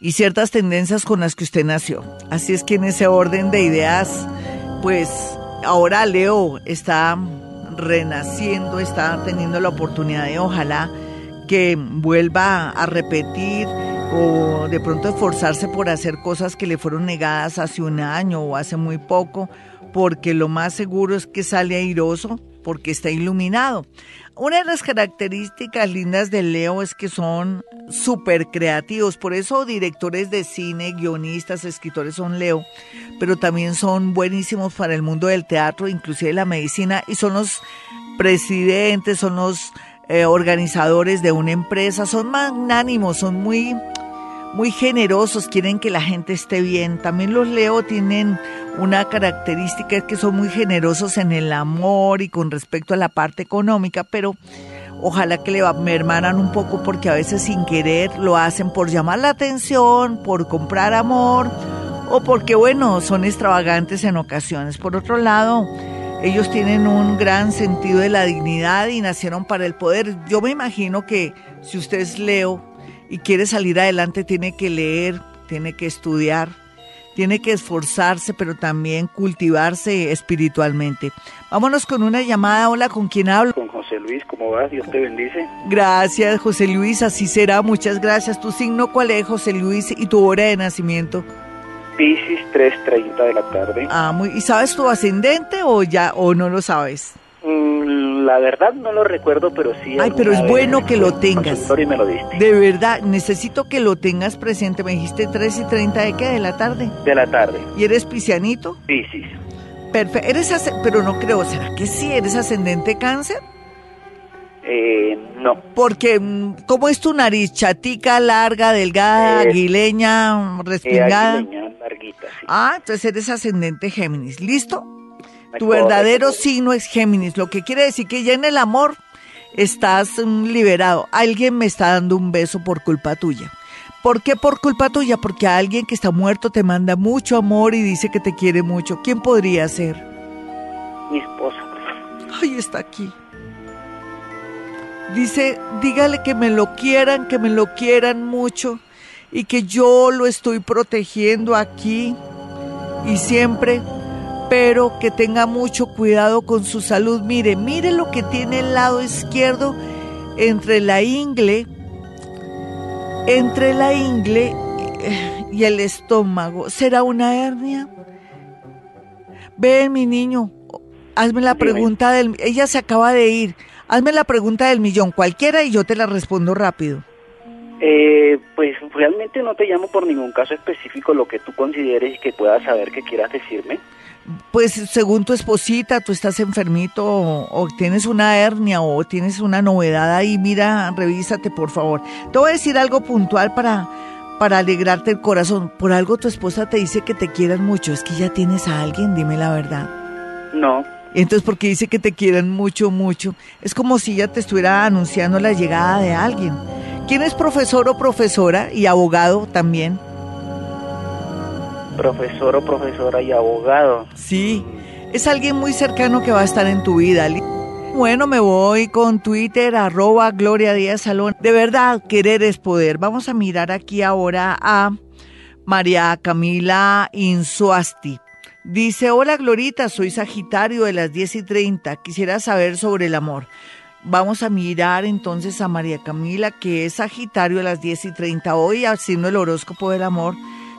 y ciertas tendencias con las que usted nació. Así es que en ese orden de ideas, pues ahora Leo está renaciendo, está teniendo la oportunidad de ojalá que vuelva a repetir o de pronto esforzarse por hacer cosas que le fueron negadas hace un año o hace muy poco, porque lo más seguro es que sale airoso porque está iluminado. Una de las características lindas de Leo es que son súper creativos, por eso directores de cine, guionistas, escritores son Leo, pero también son buenísimos para el mundo del teatro, inclusive la medicina, y son los presidentes, son los eh, organizadores de una empresa, son magnánimos, son muy muy generosos, quieren que la gente esté bien. También los Leo tienen una característica es que son muy generosos en el amor y con respecto a la parte económica, pero ojalá que le mermaran un poco porque a veces sin querer lo hacen por llamar la atención, por comprar amor o porque bueno, son extravagantes en ocasiones. Por otro lado, ellos tienen un gran sentido de la dignidad y nacieron para el poder. Yo me imagino que si usted es Leo, y quiere salir adelante tiene que leer, tiene que estudiar, tiene que esforzarse, pero también cultivarse espiritualmente. Vámonos con una llamada. Hola, ¿con quién hablo? Con José Luis, ¿cómo vas? Dios te bendice. Gracias, José Luis, así será. Muchas gracias. ¿Tu signo cuál es, José Luis, y tu hora de nacimiento? Piscis 3.30 de la tarde. Ah, muy. ¿Y sabes tu ascendente o ya o no lo sabes? La verdad no lo recuerdo, pero sí. Ay, pero es bueno que lo tengas. Y me lo diste. De verdad, necesito que lo tengas presente. Me dijiste 3 y 30 de qué? De la tarde. De la tarde. ¿Y eres piscianito? Sí, sí. Perfecto. ¿Eres pero no creo, ¿será que sí? ¿Eres ascendente cáncer? Eh, no. Porque, mm, ¿cómo es tu nariz? ¿Chatica, larga, delgada, eh, aguileña, respingada? Eh, aguileña, larguita, sí. Ah, entonces eres ascendente Géminis. ¿Listo? Tu verdadero signo es Géminis, lo que quiere decir que ya en el amor estás mm, liberado. Alguien me está dando un beso por culpa tuya. ¿Por qué por culpa tuya? Porque alguien que está muerto te manda mucho amor y dice que te quiere mucho. ¿Quién podría ser? Mi esposa. Ay, está aquí. Dice, dígale que me lo quieran, que me lo quieran mucho y que yo lo estoy protegiendo aquí y siempre pero que tenga mucho cuidado con su salud. Mire, mire lo que tiene el lado izquierdo entre la ingle, entre la ingle y el estómago. ¿Será una hernia? Ven, mi niño, hazme la pregunta del... Ella se acaba de ir. Hazme la pregunta del millón, cualquiera, y yo te la respondo rápido. Eh, pues realmente no te llamo por ningún caso específico, lo que tú consideres y que puedas saber que quieras decirme pues según tu esposita, tú estás enfermito o, tienes una hernia o tienes una novedad ahí, mira, revísate por favor. Te voy a decir algo puntual para, para alegrarte el corazón. Por algo tu esposa te dice que te quieran mucho. ¿Es que ya tienes a alguien? Dime la verdad. No. Entonces, porque dice que te quieran mucho, mucho. Es como si ella te estuviera anunciando la llegada de alguien. ¿Quién es profesor o profesora y abogado también? Profesor o profesora y abogado. Sí, es alguien muy cercano que va a estar en tu vida. Bueno, me voy con Twitter, arroba Gloria Díaz Salón. De verdad, querer es poder. Vamos a mirar aquí ahora a María Camila Insuasti. Dice, hola Glorita, soy Sagitario de las 10 y 30. Quisiera saber sobre el amor. Vamos a mirar entonces a María Camila, que es Sagitario de las 10 y 30. Hoy, haciendo el horóscopo del amor,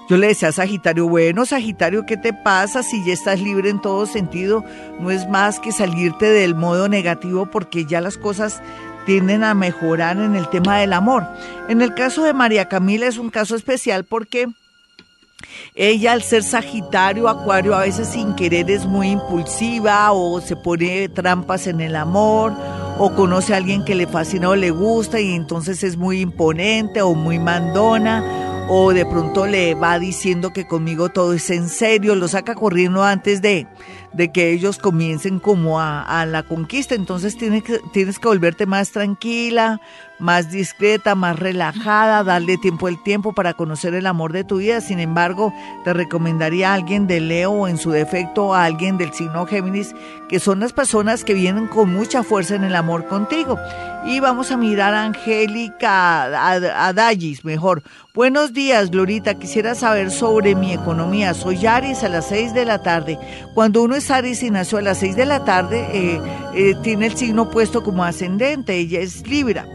yo le decía a Sagitario, bueno, Sagitario, ¿qué te pasa si ya estás libre en todo sentido? No es más que salirte del modo negativo porque ya las cosas tienden a mejorar en el tema del amor. En el caso de María Camila es un caso especial porque ella al ser Sagitario, Acuario, a veces sin querer es muy impulsiva o se pone trampas en el amor o conoce a alguien que le fascina o le gusta y entonces es muy imponente o muy mandona o de pronto le va diciendo que conmigo todo es en serio, lo saca corriendo antes de, de que ellos comiencen como a, a la conquista. Entonces tienes que, tienes que volverte más tranquila, más discreta, más relajada, darle tiempo al tiempo para conocer el amor de tu vida. Sin embargo, te recomendaría a alguien de Leo o en su defecto a alguien del signo Géminis, que son las personas que vienen con mucha fuerza en el amor contigo. Y vamos a mirar a Angélica, a, Dallis, mejor. Buenos días, Glorita. Quisiera saber sobre mi economía. Soy Aries a las 6 de la tarde. Cuando uno es Aries y nació a las 6 de la tarde, eh, eh, tiene el signo puesto como ascendente. Ella es Libra.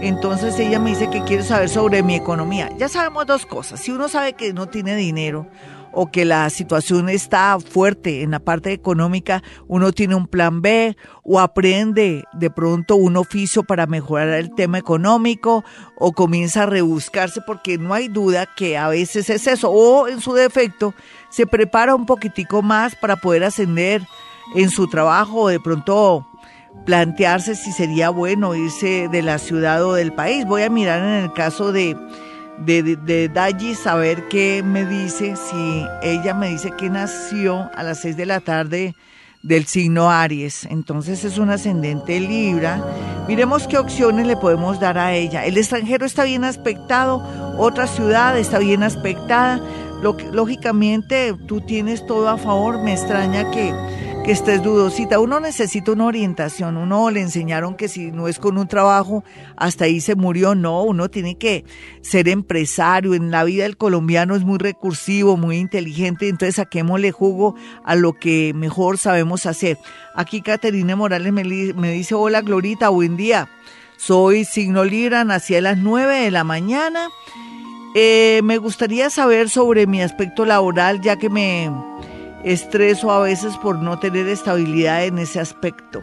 Entonces ella me dice que quiere saber sobre mi economía. Ya sabemos dos cosas. Si uno sabe que no tiene dinero o que la situación está fuerte en la parte económica, uno tiene un plan B o aprende de pronto un oficio para mejorar el tema económico o comienza a rebuscarse porque no hay duda que a veces es eso o en su defecto se prepara un poquitico más para poder ascender en su trabajo o de pronto plantearse si sería bueno irse de la ciudad o del país. Voy a mirar en el caso de, de, de, Daji, saber qué me dice, si ella me dice que nació a las 6 de la tarde del signo Aries, entonces es un ascendente Libra. Miremos qué opciones le podemos dar a ella. El extranjero está bien aspectado, otra ciudad está bien aspectada. Lógicamente tú tienes todo a favor, me extraña que que estés dudosita. Uno necesita una orientación. Uno le enseñaron que si no es con un trabajo, hasta ahí se murió. No, uno tiene que ser empresario. En la vida del colombiano es muy recursivo, muy inteligente. Entonces saquémosle jugo a lo que mejor sabemos hacer. Aquí Caterina Morales me, dice, hola Glorita, buen día. Soy signo Libra, nací a las 9 de la mañana. Eh, me gustaría saber sobre mi aspecto laboral, ya que me estreso a veces por no tener estabilidad en ese aspecto.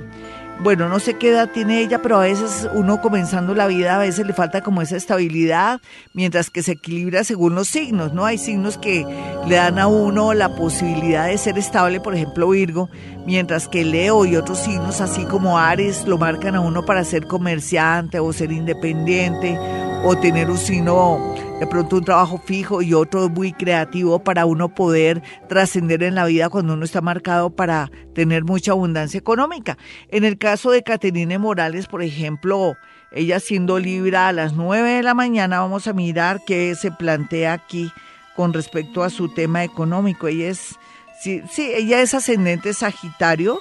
Bueno, no sé qué edad tiene ella, pero a veces uno comenzando la vida, a veces le falta como esa estabilidad, mientras que se equilibra según los signos, ¿no? Hay signos que le dan a uno la posibilidad de ser estable, por ejemplo Virgo, mientras que Leo y otros signos, así como Ares, lo marcan a uno para ser comerciante o ser independiente o tener un signo de pronto un trabajo fijo y otro muy creativo para uno poder trascender en la vida cuando uno está marcado para tener mucha abundancia económica. En el caso de Caterine Morales, por ejemplo, ella siendo Libra a las 9 de la mañana, vamos a mirar qué se plantea aquí con respecto a su tema económico. Ella es, sí, sí, ella es ascendente Sagitario.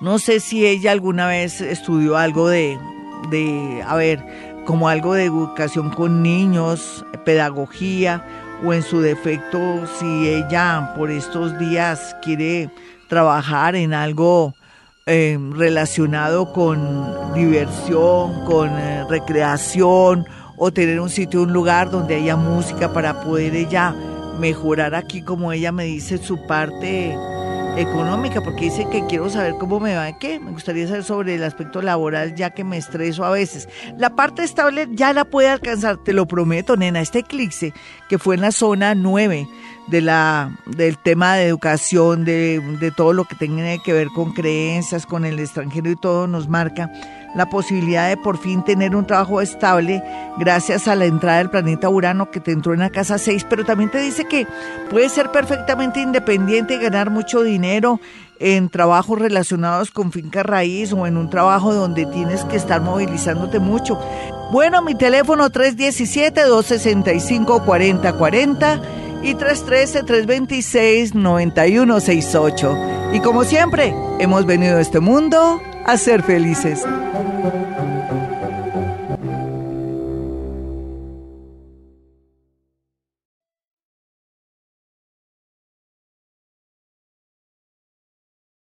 No sé si ella alguna vez estudió algo de, de, a ver, como algo de educación con niños, pedagogía, o en su defecto, si ella por estos días quiere trabajar en algo eh, relacionado con diversión, con eh, recreación, o tener un sitio, un lugar donde haya música para poder ella mejorar. Aquí, como ella me dice, su parte económica, porque dice que quiero saber cómo me va, ¿qué? Me gustaría saber sobre el aspecto laboral, ya que me estreso a veces. La parte estable ya la puede alcanzar, te lo prometo, nena. Este eclipse que fue en la zona 9 de la, del tema de educación, de, de todo lo que tiene que ver con creencias, con el extranjero y todo, nos marca la posibilidad de por fin tener un trabajo estable gracias a la entrada del planeta Urano que te entró en la casa 6, pero también te dice que puedes ser perfectamente independiente y ganar mucho dinero en trabajos relacionados con finca raíz o en un trabajo donde tienes que estar movilizándote mucho. Bueno, mi teléfono 317-265-4040 y 313-326-9168. Y como siempre, hemos venido a este mundo a ser felices.